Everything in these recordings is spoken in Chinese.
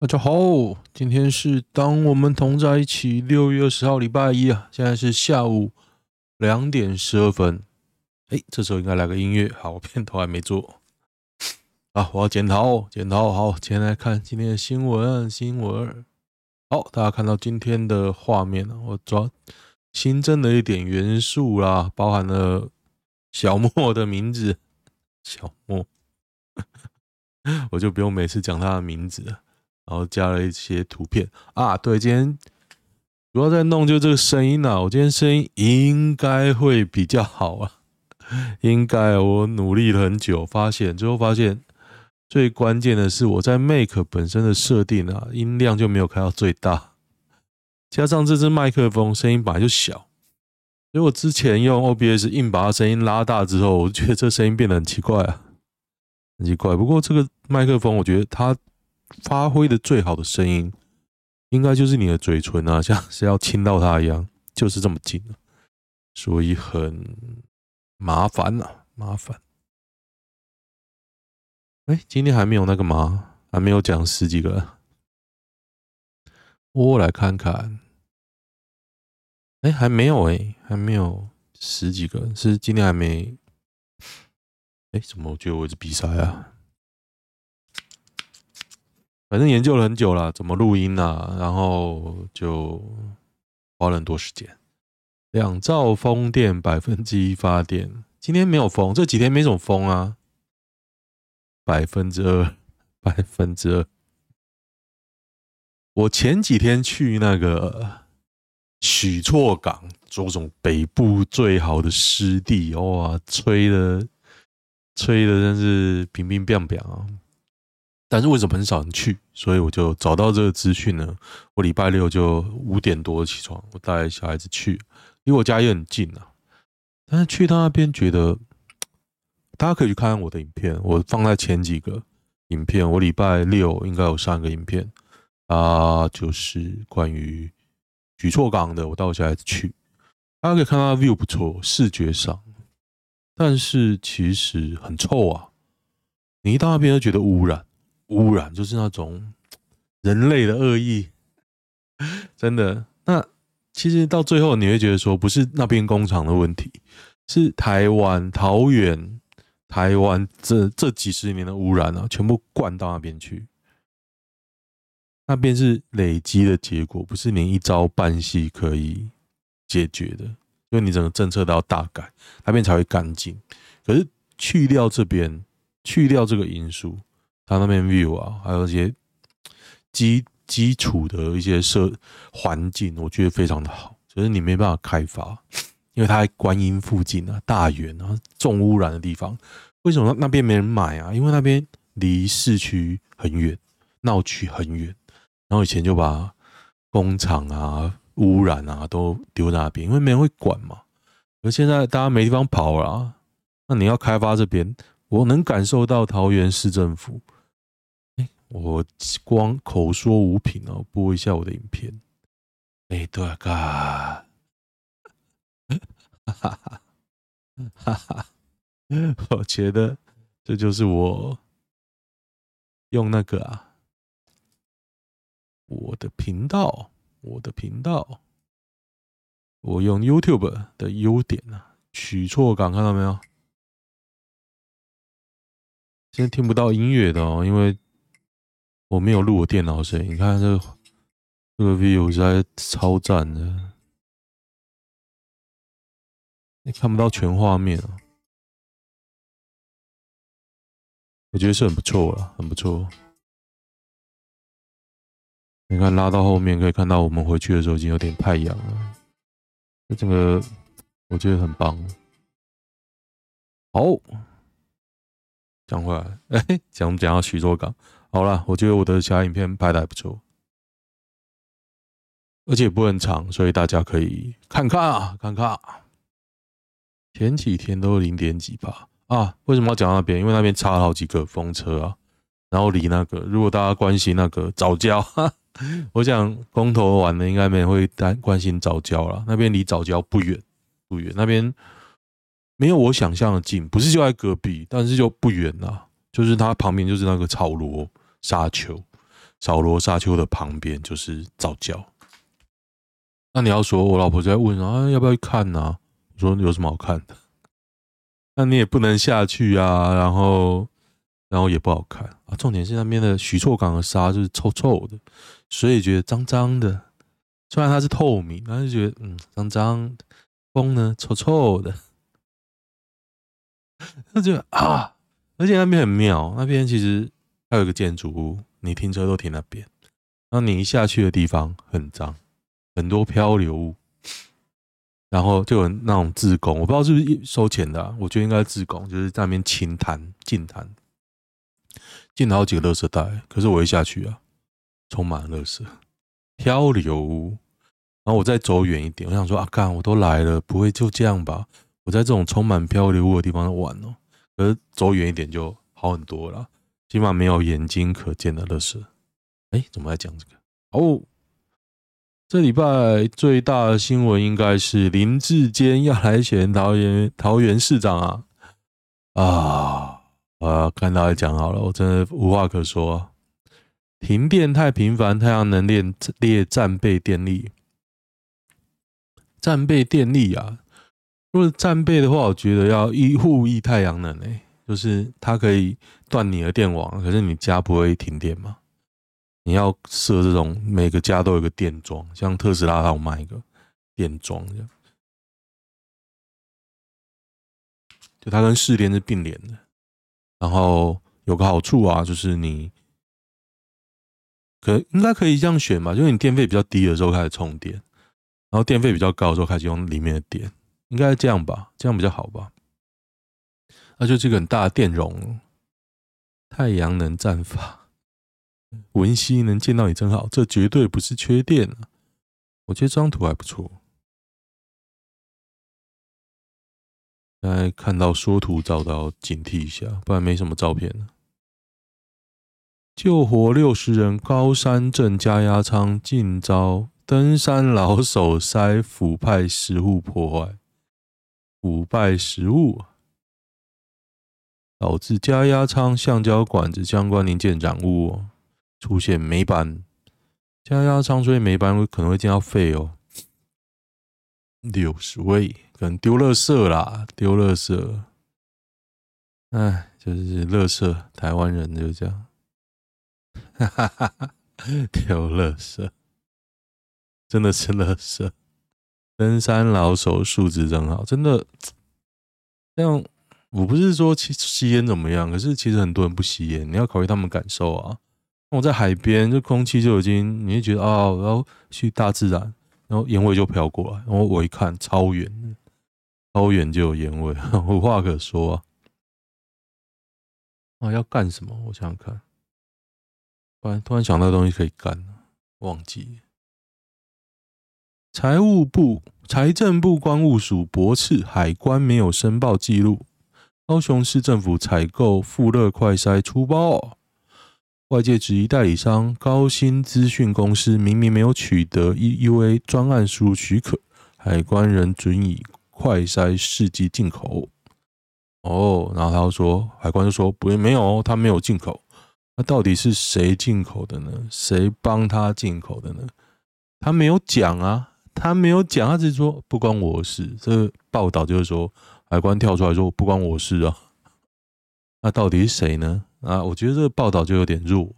大家好，今天是当我们同在一起，六月二十号礼拜一啊，现在是下午两点十二分。哎，这时候应该来个音乐。好，我片头还没做啊，我要剪头，剪头。好，先来看今天的新闻，新闻。好，大家看到今天的画面了，我抓新增了一点元素啦，包含了小莫的名字，小莫，我就不用每次讲他的名字了。然后加了一些图片啊，对，今天主要在弄就这个声音啊，我今天声音应该会比较好啊，应该我努力了很久，发现最后发现最关键的是我在 Make 本身的设定啊，音量就没有开到最大，加上这支麦克风声音本来就小，所以我之前用 OBS 硬把它声音拉大之后，我觉得这声音变得很奇怪啊，很奇怪。不过这个麦克风，我觉得它。发挥的最好的声音，应该就是你的嘴唇啊，像是要亲到它一样，就是这么近，所以很麻烦啊，麻烦。哎，今天还没有那个吗？还没有讲十几个？我来看看。哎，还没有哎，还没有十几个，是今天还没？哎，怎么我觉得我是比赛啊？反正研究了很久了，怎么录音啊？然后就花了很多时间。两兆风电，百分之一发电。今天没有风，这几天没什么风啊。百分之二，百分之二。我前几天去那个许厝港，这种北部最好的湿地，哇，吹的，吹的真是乒乒乓乓啊！但是为什么很少人去？所以我就找到这个资讯呢。我礼拜六就五点多起床，我带小孩子去，离我家也很近啊。但是去到那边觉得，大家可以去看看我的影片，我放在前几个影片。我礼拜六应该有上一个影片啊，就是关于举措港的。我带我小孩子去，大家可以看到 view 不错，视觉上，但是其实很臭啊。你一到那边就觉得污染。污染就是那种人类的恶意，真的。那其实到最后你会觉得说，不是那边工厂的问题，是台湾桃园、台湾这这几十年的污染啊，全部灌到那边去。那边是累积的结果，不是你一朝半夕可以解决的，因为你整个政策都要大改，那边才会干净。可是去掉这边，去掉这个因素。他那边 view 啊，还有一些基基础的一些设环境，我觉得非常的好。可是你没办法开发，因为它在观音附近啊，大园啊，重污染的地方。为什么那那边没人买啊？因为那边离市区很远，闹区很远。然后以前就把工厂啊、污染啊都丢在那边，因为没人会管嘛。而现在大家没地方跑了啊，那你要开发这边，我能感受到桃园市政府。我光口说无凭哦，播一下我的影片。哎，对啊，哈哈哈哈！我觉得这就是我用那个啊，我的频道，我的频道，我用 YouTube 的优点啊，取错感看到没有？现在听不到音乐的哦，因为。我没有录我电脑声音，你看这个这个 view 实在超赞的，你看不到全画面啊，我觉得是很不错了，很不错。你看拉到后面可以看到，我们回去的时候已经有点太阳了，这整个我觉得很棒。好，讲回来，哎，讲讲到徐州港。好了，我觉得我的其他影片拍的还不错，而且不很长，所以大家可以看看啊，看看。前几天都零点几吧啊？为什么要讲那边？因为那边插了好几个风车啊，然后离那个，如果大家关心那个早教，我想公投完了应该没人会担关心早教了。那边离早教不远，不远，那边没有我想象的近，不是就在隔壁，但是就不远了。就是它旁边就是那个草罗沙丘，草罗沙丘的旁边就是藻礁。那你要说，我老婆在问啊，要不要去看呢、啊？我说有什么好看的？那你也不能下去啊，然后，然后也不好看啊。重点是那边的许厝港的沙就是臭臭的，所以觉得脏脏的。虽然它是透明，但是觉得嗯脏脏。风呢，臭臭的。那 就啊，而且那边很妙，那边其实还有一个建筑物，你停车都停那边。然后你一下去的地方很脏。很多漂流物，然后就有那种自工，我不知道是不是收钱的、我觉得应该是志工，就是在那边清滩、净滩，进了好几个垃圾袋。可是我一下去啊，充满了垃圾、漂流物。然后我再走远一点，我想说啊，干，我都来了，不会就这样吧？我在这种充满漂流物的地方玩哦。可是走远一点就好很多了，起码没有眼睛可见的垃圾。哎，怎么在讲这个？哦。这礼拜最大的新闻应该是林志坚要来选桃园 桃园市长啊！啊啊，看他来讲好了，我真的无话可说。停电太频繁，太阳能列列战备电力，战备电力啊！如果战备的话，我觉得要一户一太阳能诶、就是它可以断你的电网，可是你家不会停电吗？你要设这种每个家都有个电桩，像特斯拉它有卖一个电桩这样，就它跟市电是并联的。然后有个好处啊，就是你可应该可以这样选吧，就是你电费比较低的时候开始充电，然后电费比较高的时候开始用里面的电，应该这样吧？这样比较好吧？那就这个很大的电容，太阳能战法。文熙能见到你真好，这绝对不是缺电啊！我觉得这张图还不错。现在看到缩图照到警惕一下，不然没什么照片了。救活六十人，高山镇加压仓竟遭登山老手塞腐败食物破坏，腐败食物导致加压舱橡胶管子相关零件染污。出现霉斑，加压舱所以霉斑可能会见到废哦。六十位可能丢垃圾啦，丢垃圾。哎，就是垃圾，台湾人就这样，哈哈哈，丢垃圾，真的是垃圾。登山老手素质真好，真的。这样，我不是说吸吸烟怎么样，可是其实很多人不吸烟，你要考虑他们感受啊。我在海边，这空气就已经，你就觉得啊，我要去大自然，然后烟味就飘过来，然后我一看，超远，超远就有烟味，无话可说啊！啊，要干什么？我想想看，突然突然想到东西可以干，忘记。财务部、财政部关务署驳斥海关没有申报记录，高雄市政府采购富乐快筛出包。外界质疑代理商高新资讯公司明明没有取得 EUA 专案输入许可，海关仍准以快筛试剂进口。哦，然后他又说，海关就说不，没有，他没有进口。那到底是谁进口的呢？谁帮他进口的呢？他没有讲啊，他没有讲，他只是说不关我事。这报道就是说，海关跳出来说不关我事啊。那到底是谁呢？啊，我觉得这个报道就有点弱，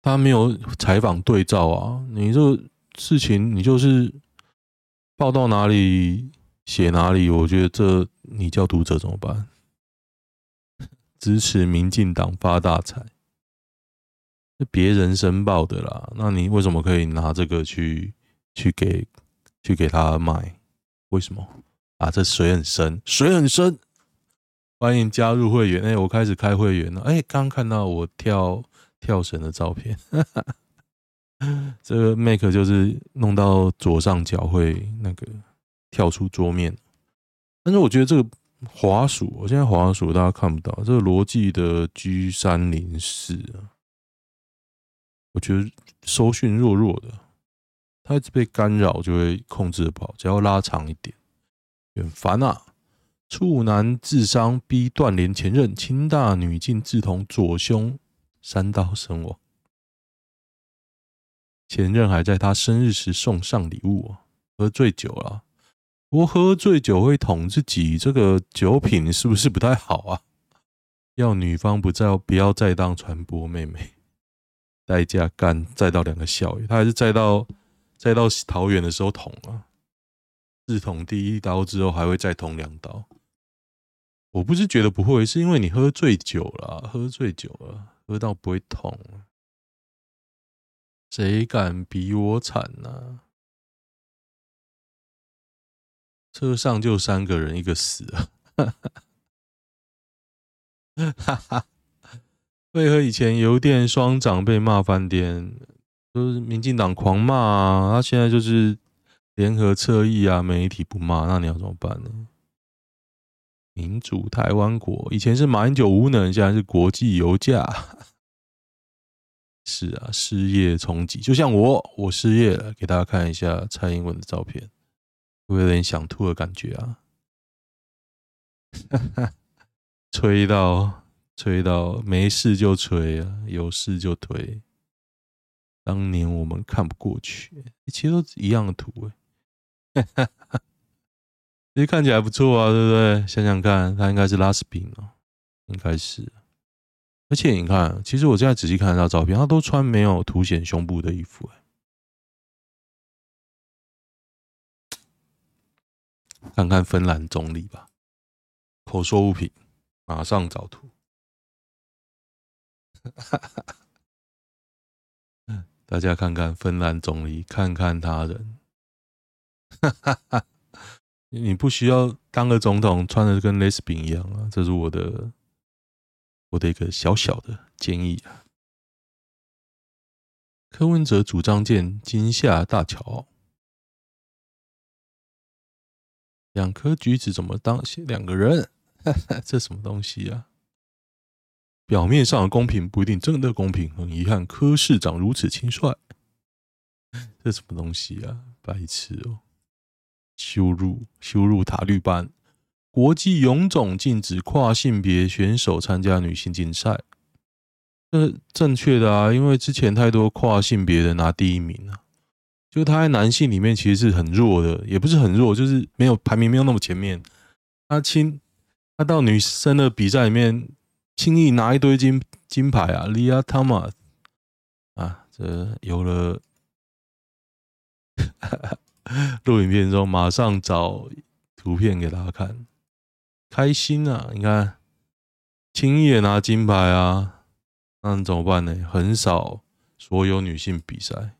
他没有采访对照啊。你这个事情，你就是报到哪里写哪里，我觉得这你叫读者怎么办？支持民进党发大财，是别人申报的啦，那你为什么可以拿这个去去给去给他卖？为什么？啊，这水很深，水很深。欢迎加入会员！哎，我开始开会员了。哎，刚看到我跳跳绳的照片，哈哈。这个 Make 就是弄到左上角会那个跳出桌面。但是我觉得这个滑鼠，我现在滑鼠大家看不到。这个罗技的 G 三零四啊，我觉得收讯弱弱的，它一直被干扰，就会控制不好。只要拉长一点，很烦啊。处男智商逼断联前任，清大女进自捅左胸三刀身亡。前任还在他生日时送上礼物，喝醉酒了。不过喝醉酒会捅自己，这个酒品是不是不太好啊？要女方不再不要再当传播妹妹，代价干再到两个校园，他还是再到再到桃园的时候捅啊，自捅第一刀之后还会再捅两刀。我不是觉得不会，是因为你喝醉酒了，喝醉酒了，喝到不会捅。谁敢比我惨呢、啊？车上就三个人，一个死了。哈哈，为何以前邮电双长被骂翻天，都是民进党狂骂啊？他现在就是联合侧翼啊，媒体不骂，那你要怎么办呢？民主台湾国，以前是马英九无能，现在是国际油价。是啊，失业冲击，就像我，我失业了，给大家看一下蔡英文的照片，会不会有点想吐的感觉啊？吹到吹到，没事就吹啊，有事就推。当年我们看不过去，其实都一样的图哎，其实看起来不错啊，对不对？想想看，他应该是拉斯宾哦，应该是。而且你看，其实我现在仔细看他照片，他都穿没有凸显胸部的衣服哎。看看芬兰总理吧，口说无凭，马上找图。大家看看芬兰总理，看看他人。哈 哈你不需要当个总统穿的跟蕾丝边一样啊，这是我的。我的一个小小的建议啊，柯文哲主张建金厦大桥，两颗橘子怎么当两个人？这什么东西啊？表面上的公平不一定真的公平，很遗憾，柯市长如此轻率，这什么东西啊？白痴哦！羞辱羞辱塔绿班。国际泳总禁止跨性别选手参加女性竞赛，这正确的啊，因为之前太多跨性别的拿第一名了，就他在男性里面其实是很弱的，也不是很弱，就是没有排名没有那么前面。他亲，他到女生的比赛里面轻易拿一堆金金牌啊，Lia Thomas 啊，这有了 录影片之后，马上找图片给大家看。开心啊！你看，轻易也拿金牌啊，那怎么办呢？很少所有女性比赛，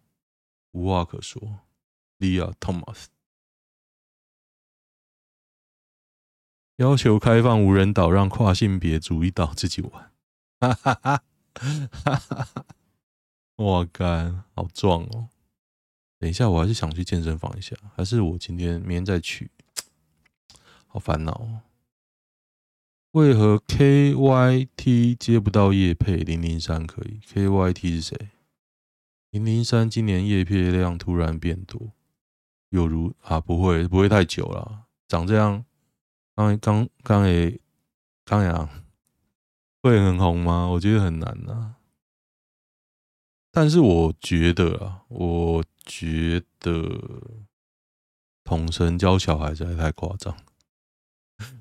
无话可说。Lia Thomas 要求开放无人岛，让跨性别主义岛自己玩。哈哈哈！哈哈哈！我干，好壮哦！等一下，我还是想去健身房一下，还是我今天明天再去？好烦恼哦。为何 KYT 接不到业配？零零三可以，KYT 是谁？零零三今年叶配量突然变多，有如啊，不会不会太久了，长这样，刚刚刚也刚阳会很红吗？我觉得很难啊。但是我觉得啊，我觉得统神教小孩实在太夸张。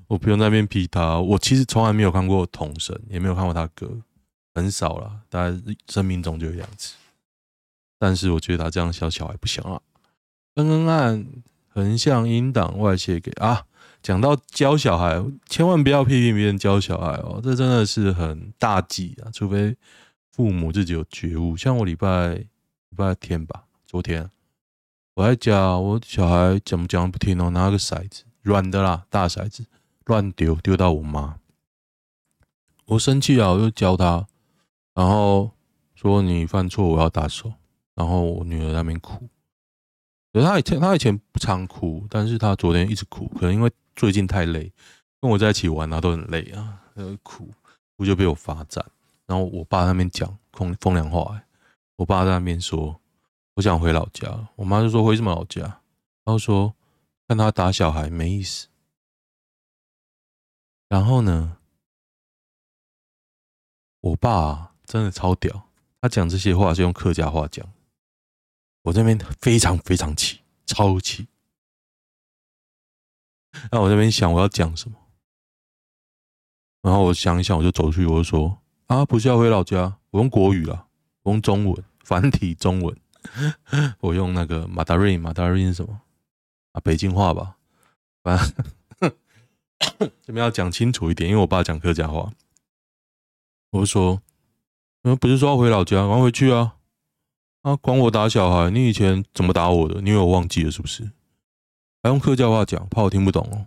我不用在那边批他，我其实从来没有看过统神，也没有看过他哥，很少啦，大概生命中就有两次。但是我觉得他这样教小孩不行啊，恩恩案横向音档外泄给啊，讲到教小孩，千万不要批评别人教小孩哦，这真的是很大忌啊，除非父母自己有觉悟。像我礼拜礼拜天吧，昨天我还讲我小孩怎么讲不听哦，拿个骰子，软的啦，大骰子。乱丢丢到我妈，我生气啊！我就教他，然后说你犯错我要打手，然后我女儿在那边哭。可她以前她以前不常哭，但是她昨天一直哭，可能因为最近太累，跟我在一起玩啊都很累啊，她就哭，哭就被我罚站。然后我爸那边讲风风凉话，我爸在那边说我想回老家，我妈就说回什么老家？然后说看他打小孩没意思。然后呢，我爸真的超屌。他讲这些话是用客家话讲，我这边非常非常气，超气。那我这边想我要讲什么，然后我想一想，我就走出去，我就说啊，不是要回老家，我用国语了，我用中文，繁体中文，我用那个马达瑞，马达瑞是什么啊？北京话吧，反正 这边要讲清楚一点，因为我爸讲客家话，我就说。嗯不是说要回老家，赶回去啊！啊，管我打小孩，你以前怎么打我的？你以为我忘记了是不是？还用客家话讲，怕我听不懂哦。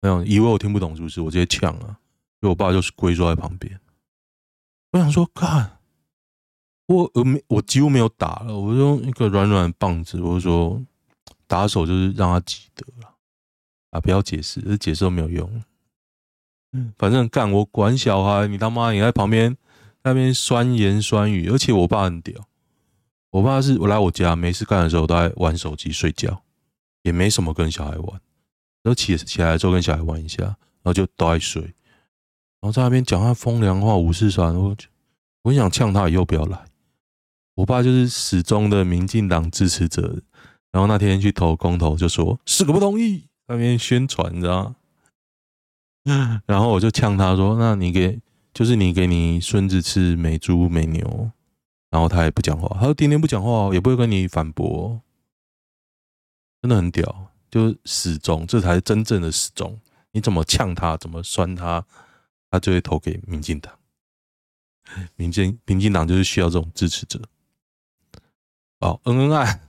没有，以为我听不懂是不是？我直接呛啊！因为我爸就是跪坐在旁边。我想说，看我呃没，我几乎没有打了，我就用一个软软的棒子，我就说打手就是让他记得了啊！不要解释，这解释都没有用。反正干我管小孩，你他妈你在旁边。那边酸言酸语，而且我爸很屌。我爸是我来我家没事干的时候都在玩手机睡觉，也没什么跟小孩玩。然后起起来之后跟小孩玩一下，然后就都爱睡。然后在那边讲他风凉话、五四三，我我很想呛他以后不要来。我爸就是始终的民进党支持者，然后那天去投公投就说是个不同意，那边宣传你知道吗？然后我就呛他说：“那你给。”就是你给你孙子吃美猪美牛，然后他也不讲话，他说天天不讲话，也不会跟你反驳，真的很屌，就是死忠，这才是真正的死忠。你怎么呛他，怎么酸他，他就会投给民进党。民进民进党就是需要这种支持者。哦，恩恩爱，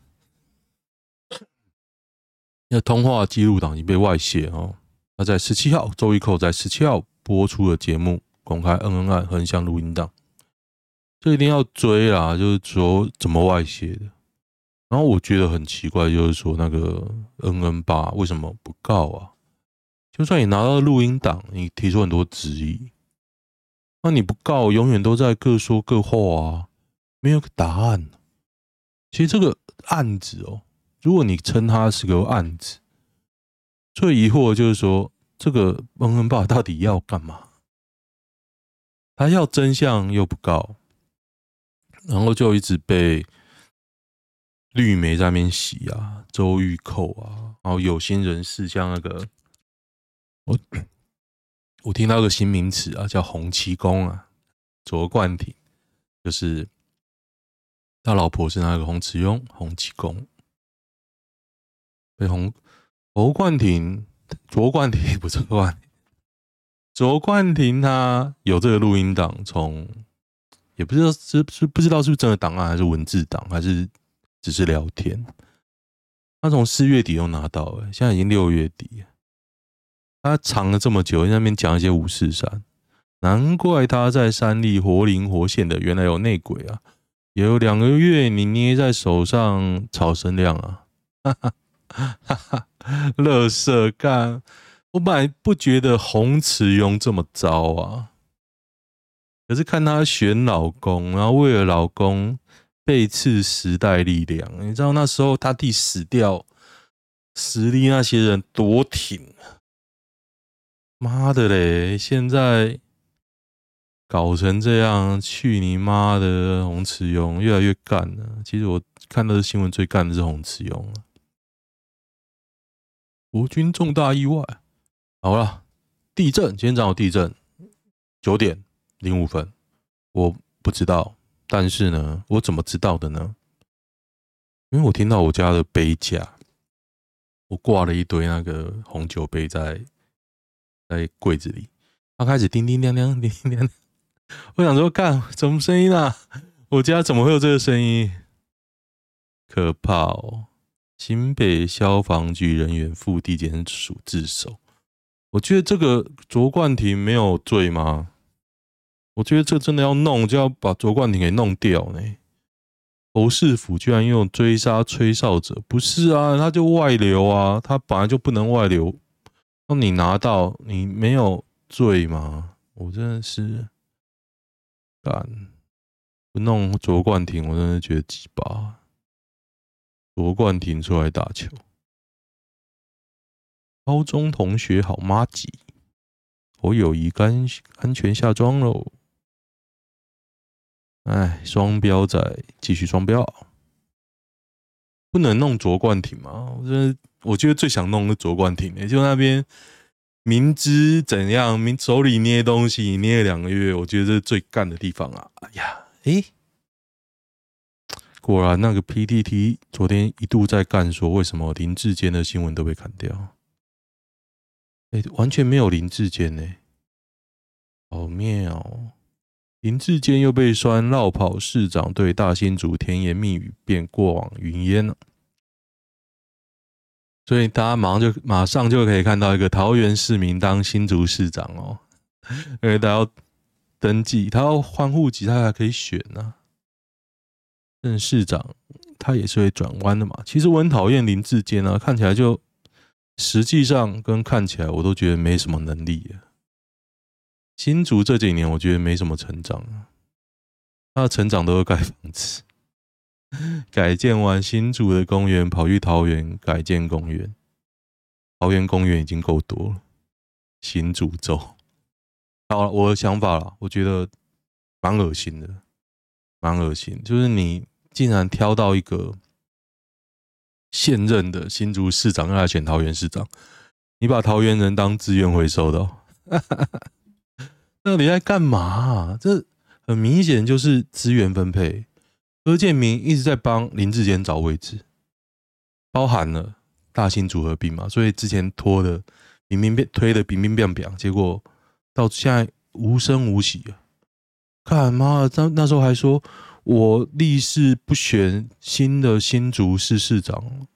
那通话记录档已被外泄哦。那在十七号，周一扣在十七号播出的节目。公开恩恩爱横向录音档，这一定要追啦！就是说怎么外泄的？然后我觉得很奇怪，就是说那个恩恩爸为什么不告啊？就算你拿到录音档，你提出很多质疑，那你不告，永远都在各说各话啊，没有个答案。其实这个案子哦，如果你称它是个案子，最疑惑的就是说，这个恩恩爸到底要干嘛？他要真相又不告，然后就一直被绿媒在那边洗啊，周玉蔻啊，然后有心人士像那个我我听到个新名词啊，叫洪七公啊，卓冠廷，就是他老婆是那个洪慈庸，洪七公被洪卓冠廷，卓冠廷不是冠。卓冠廷他有这个录音档，从也不知道是是不知道是不是真的档案，还是文字档，还是只是聊天。他从四月底都拿到了，现在已经六月底，他藏了这么久，在那边讲一些五四三，难怪他在山里活灵活现的，原来有内鬼啊！有两个月你捏在手上，炒声量啊，哈哈哈哈，乐色干。我本来不觉得洪慈庸这么糟啊，可是看他选老公，然后为了老公背刺时代力量，你知道那时候他弟死掉，实力那些人多挺，妈的嘞！现在搞成这样，去你妈的！洪慈庸越来越干了。其实我看到的新闻最干的是洪慈庸啊，国军重大意外。好了，地震，今天早上地震，九点零五分，我不知道，但是呢，我怎么知道的呢？因为我听到我家的杯架，我挂了一堆那个红酒杯在在柜子里，它开始叮叮当当，叮叮当当。我想说，干什么声音啊？我家怎么会有这个声音？可怕哦！新北消防局人员赴地检署自首。我觉得这个卓冠廷没有罪吗？我觉得这真的要弄，就要把卓冠廷给弄掉呢。侯市府居然用追杀吹哨者，不是啊？他就外流啊，他本来就不能外流。那你拿到，你没有罪吗？我真的是敢不弄卓冠廷，我真的觉得鸡巴。卓冠廷出来打球。高中同学好麻吉，我友谊安安全下庄喽。哎，双标仔继续双标，不能弄卓冠廷吗？我觉得，我觉得最想弄的卓冠廷，哎，就那边明知怎样，明手里捏东西捏了两个月，我觉得这是最干的地方啊！哎呀，哎，果然那个 PTT 昨天一度在干，说为什么林志坚的新闻都被砍掉？哎，完全没有林志坚呢，好妙。林志坚又被酸落跑市长，对大新竹甜言蜜语，便过往云烟了。所以大家马上就马上就可以看到一个桃园市民当新竹市长哦，因为他要登记，他要换户籍，他还可以选呢。任市长他也是会转弯的嘛。其实我很讨厌林志坚啊，看起来就实际上跟看起来我都觉得没什么能力。新竹这几年，我觉得没什么成长啊。他的成长都是盖房子，改建完新竹的公园，跑去桃园改建公园。桃园公园已经够多了，新竹州。好了，我的想法了，我觉得蛮恶心的，蛮恶心。就是你竟然挑到一个现任的新竹市长要来选桃园市长，你把桃园人当资源回收的哦。到底在干嘛啊？这很明显就是资源分配。柯建铭一直在帮林志坚找位置，包含了大新组合并嘛，所以之前拖的明明变推的平平变变，结果到现在无声无息啊！干嘛？那那时候还说我立誓不选新的新竹市市长，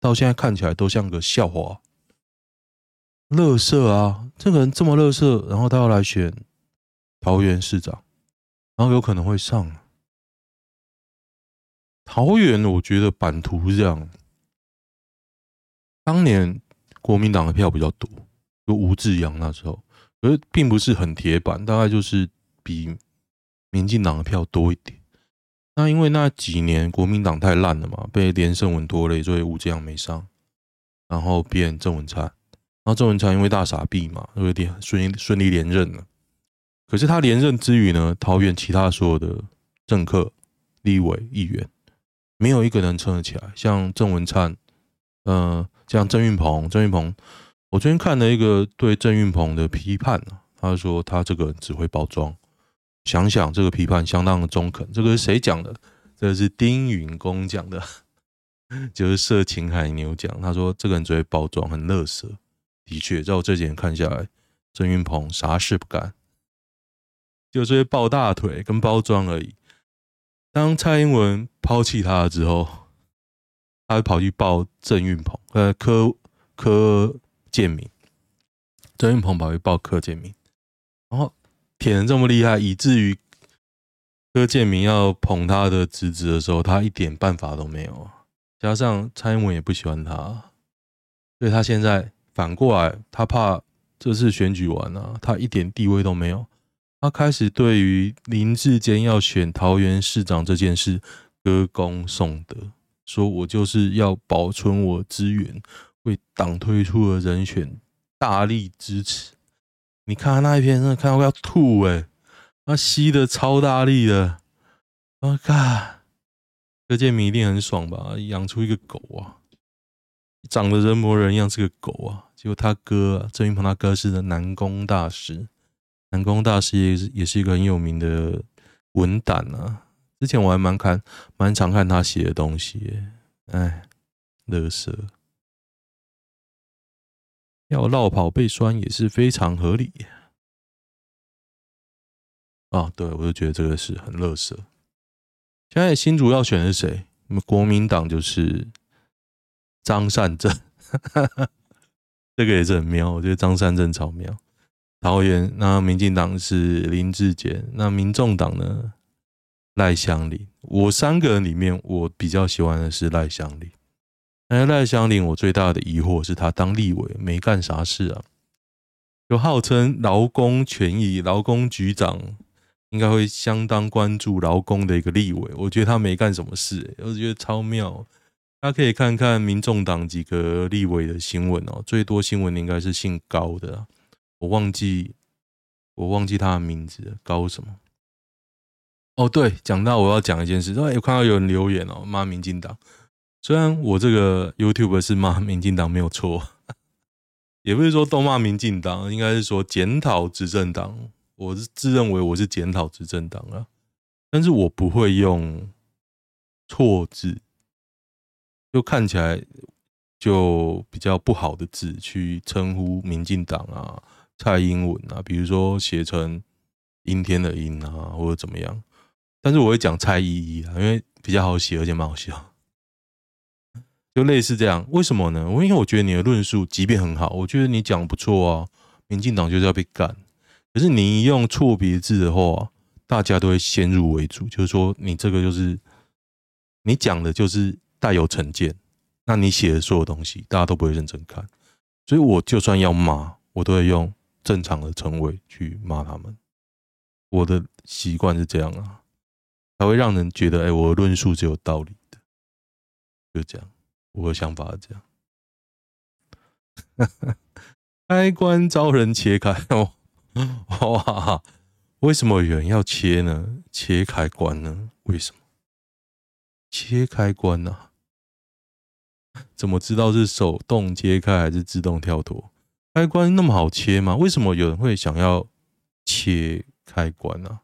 到现在看起来都像个笑话。乐色啊！这个人这么乐色，然后他要来选桃园市长，然后有可能会上桃园。我觉得版图是这样：当年国民党的票比较多，就吴志扬那时候，而并不是很铁板，大概就是比民进党的票多一点。那因为那几年国民党太烂了嘛，被连胜文拖累，所以吴志扬没上，然后变郑文灿。然后郑文灿因为大傻逼嘛，所以连顺顺利连任了。可是他连任之余呢，桃园其他所有的政客、立委、议员，没有一个人撑得起来。像郑文灿，呃，像郑运鹏，郑运鹏，我最近看了一个对郑运鹏的批判，他说他这个人只会包装。想想这个批判相当的中肯。这个是谁讲的？这个是丁允恭讲的，就是色情海牛讲。他说这个人只会包装，很乐色。的确，在我这几年看下来，郑运鹏啥事不干，就是抱大腿跟包装而已。当蔡英文抛弃他了之后，他跑去抱郑运鹏，呃，柯柯建铭，郑运鹏跑去抱柯建铭，然后舔得这么厉害，以至于柯建铭要捧他的侄子的时候，他一点办法都没有。加上蔡英文也不喜欢他，所以他现在。反过来，他怕这次选举完了，他一点地位都没有。他开始对于林志坚要选桃园市长这件事歌功颂德，说我就是要保存我资源，为党推出的人选大力支持。你看他那一篇，真的看到要吐哎，他吸的超大力的，我靠，柯建铭一定很爽吧？养出一个狗啊！长得人模人样，是个狗啊！结果他哥，郑云鹏他哥是的南宫大师，南宫大师也是也是一个很有名的文胆啊。之前我还蛮看蛮常看他写的东西，哎，乐色要绕跑被酸也是非常合理啊。对，我就觉得这个是很乐色。现在新主要选的是谁？国民党就是。张善政，这个也是很妙。我觉得张善政超妙。桃园，那民进党是林志杰，那民众党呢？赖香林。我三个人里面，我比较喜欢的是赖香林。那赖香林，我最大的疑惑是他当立委没干啥事啊？就号称劳工权益、劳工局长，应该会相当关注劳工的一个立委。我觉得他没干什么事，欸，我觉得超妙。大家可以看看民众党几个立委的新闻哦，最多新闻应该是姓高的，我忘记我忘记他的名字，高什么？哦，对，讲到我要讲一件事，哎，有看到有人留言哦，骂民进党。虽然我这个 YouTube 是骂民进党没有错，也不是说都骂民进党，应该是说检讨执政党。我是自认为我是检讨执政党啊，但是我不会用错字，就看起来就比较不好的字去称呼民进党啊、蔡英文啊，比如说写成阴天的阴啊，或者怎么样。但是我会讲蔡依依啊，因为比较好写，而且蛮好笑，就类似这样。为什么呢？因为我觉得你的论述即便很好，我觉得你讲不错啊。民进党就是要被干，可是你一用错别字的话，大家都会先入为主，就是说你这个就是你讲的就是带有成见，那你写的所有东西大家都不会认真看。所以我就算要骂，我都会用正常的称谓去骂他们。我的习惯是这样啊。才会让人觉得，哎、我的论述是有道理的，就这样，我的想法是这样。开关遭人切开哦，哇！为什么有人要切呢？切开关呢？为什么？切开关呢、啊？怎么知道是手动切开还是自动跳脱？开关那么好切吗？为什么有人会想要切开关呢、啊？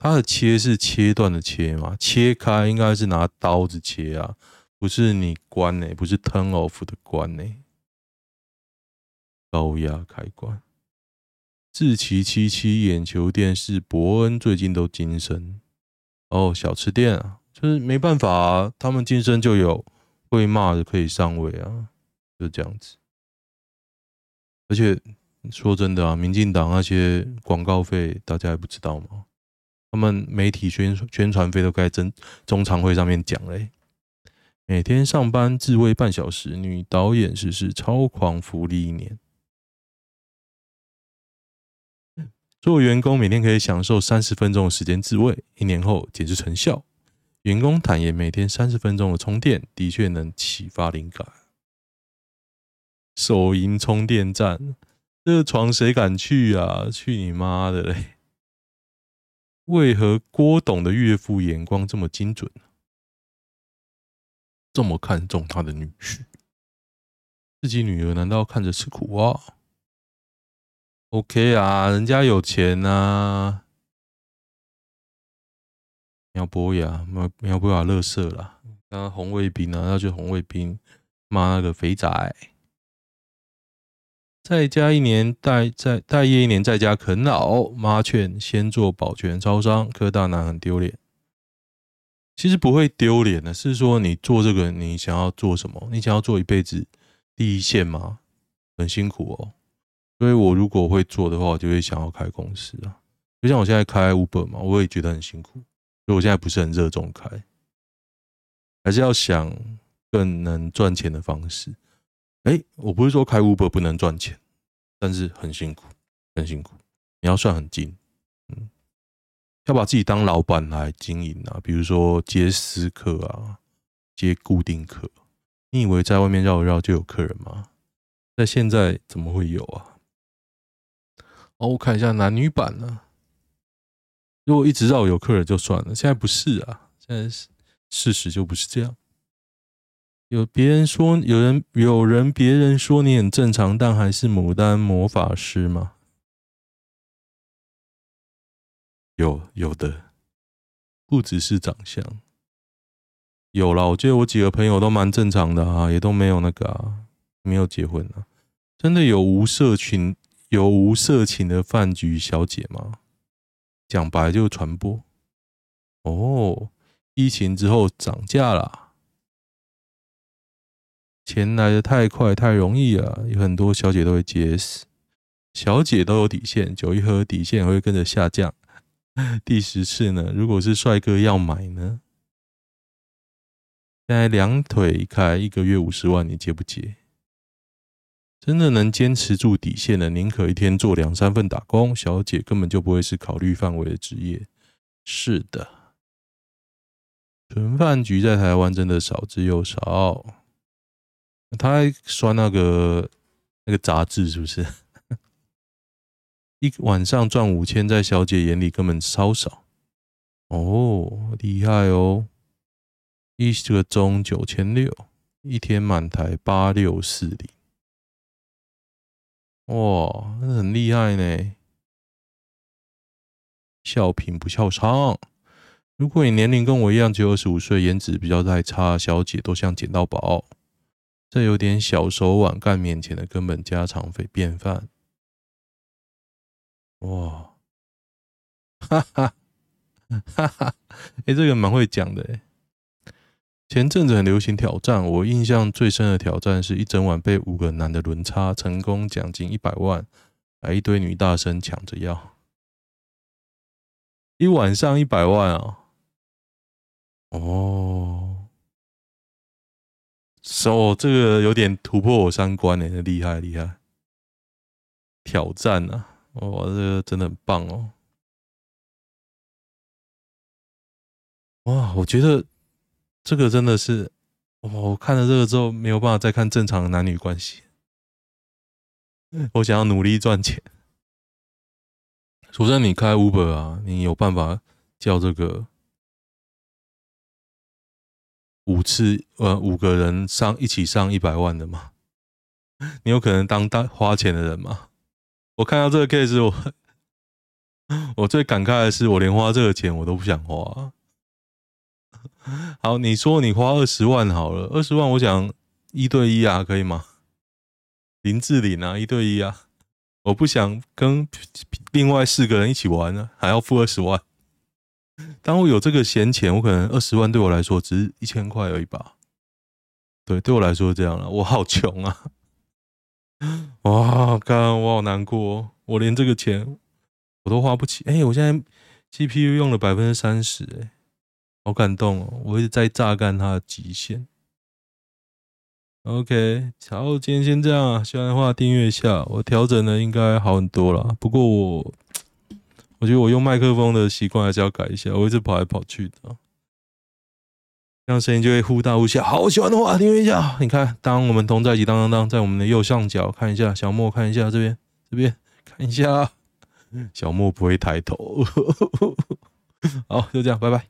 它的切是切断的切嘛？切开应该是拿刀子切啊，不是你关呢、不是 turn off 的关呢、高压开关。志奇七七眼球电视，伯恩最近都晋升哦，小吃店啊，就是没办法啊，他们晋升就有会骂的可以上位啊，就这样子。而且说真的啊，民进党那些广告费，大家还不知道吗？他们媒体宣宣传费都该在中常会上面讲嘞。每天上班自慰半小时，女导演实施超狂福利一年。做员工每天可以享受三十分钟的时间自慰，一年后简直成效。员工坦言，每天三十分钟的充电的确能启发灵感。手淫充电站，这个床谁敢去啊？去你妈的嘞！为何郭董的岳父眼光这么精准？这么看重他的女婿，自己女儿难道看着吃苦啊？OK 啊，人家有钱啊。苗博雅，苗苗博雅，乐色啦。刚刚红卫兵啊，那就红卫兵骂那个肥仔。在家一年待在待业一年，在家啃老。妈劝先做保全超商，科大男很丢脸。其实不会丢脸的，是说你做这个，你想要做什么？你想要做一辈子第一线吗？很辛苦哦。所以我如果会做的话，我就会想要开公司啊。就像我现在开 Uber 嘛，我也觉得很辛苦，所以我现在不是很热衷开，还是要想更能赚钱的方式。哎、我不是说开 Uber 不能赚钱，但是很辛苦，很辛苦。你要算很精，嗯，要把自己当老板来经营啊。比如说接私客啊，接固定客。你以为在外面绕一绕就有客人吗？在现在怎么会有啊？哦，我看一下男女版呢、啊。如果一直绕有客人就算了，现在不是啊，现在是事实就不是这样。有别人说，有人有人别人说你很正常，但还是牡丹魔法师吗？有有的，不只是长相，有啦。我觉得我几个朋友都蛮正常的啊，也都没有那个啊，没有结婚啊。真的有无色情有无色情的饭局小姐吗？讲白就传播。哦，疫情之后涨价啦。钱来得太快太容易了，有很多小姐都会接死。小姐都有底线，酒一喝，底线会跟着下降。第十次呢？如果是帅哥要买呢？现在两腿一开，一个月五十万，你接不接？真的能坚持住底线的，宁可一天做两三份打工。小姐根本就不会是考虑范围的职业。是的，纯饭局在台湾真的少之又少。他还刷那个那个杂志，是不是？一晚上赚五千，在小姐眼里根本超少。哦，厉害哦！一个钟九千六，一天满台八六四零。哇，那很厉害呢！笑贫不笑娼。如果你年龄跟我一样，只有二十五岁，颜值比较太差，小姐都像捡到宝。这有点小手腕，干面前的根本家常肥便饭。哇，哈哈，哈哈，哎，这个蛮会讲的哎。前阵子很流行挑战，我印象最深的挑战是一整晚被五个男的轮插，成功奖金一百万，还一堆女大生抢着要，一晚上一百万啊！哦，这个有点突破我三观诶，厉害厉害！挑战啊，哇，这个真的很棒哦！哇，我觉得。这个真的是，我看了这个之后没有办法再看正常的男女关系。我想要努力赚钱。除非你开 Uber 啊，你有办法叫这个五次呃五个人上一起上一百万的吗？你有可能当大花钱的人吗？我看到这个 case，我我最感慨的是，我连花这个钱我都不想花。好，你说你花二十万好了，二十万我想一对一啊，可以吗？林志玲啊，一对一啊，我不想跟另外四个人一起玩呢，还要付二十万。当我有这个闲钱，我可能二十万对我来说只是一千块而已吧。对，对我来说是这样了，我好穷啊！哇，刚刚我好难过，我连这个钱我都花不起。哎、我现在 GPU 用了百分之三十，哎。好感动哦！我一直在榨干它的极限。OK，好，今天先这样啊。喜欢的话订阅一下。我调整的应该好很多了，不过我我觉得我用麦克风的习惯还是要改一下。我一直跑来跑去的，这样声音就会忽大忽小。好，喜欢的话订阅一下。你看，当我们同在一起，当当当，在我们的右上角看一下，小莫看一下这边，这边看一下，小莫不会抬头。好，就这样，拜拜。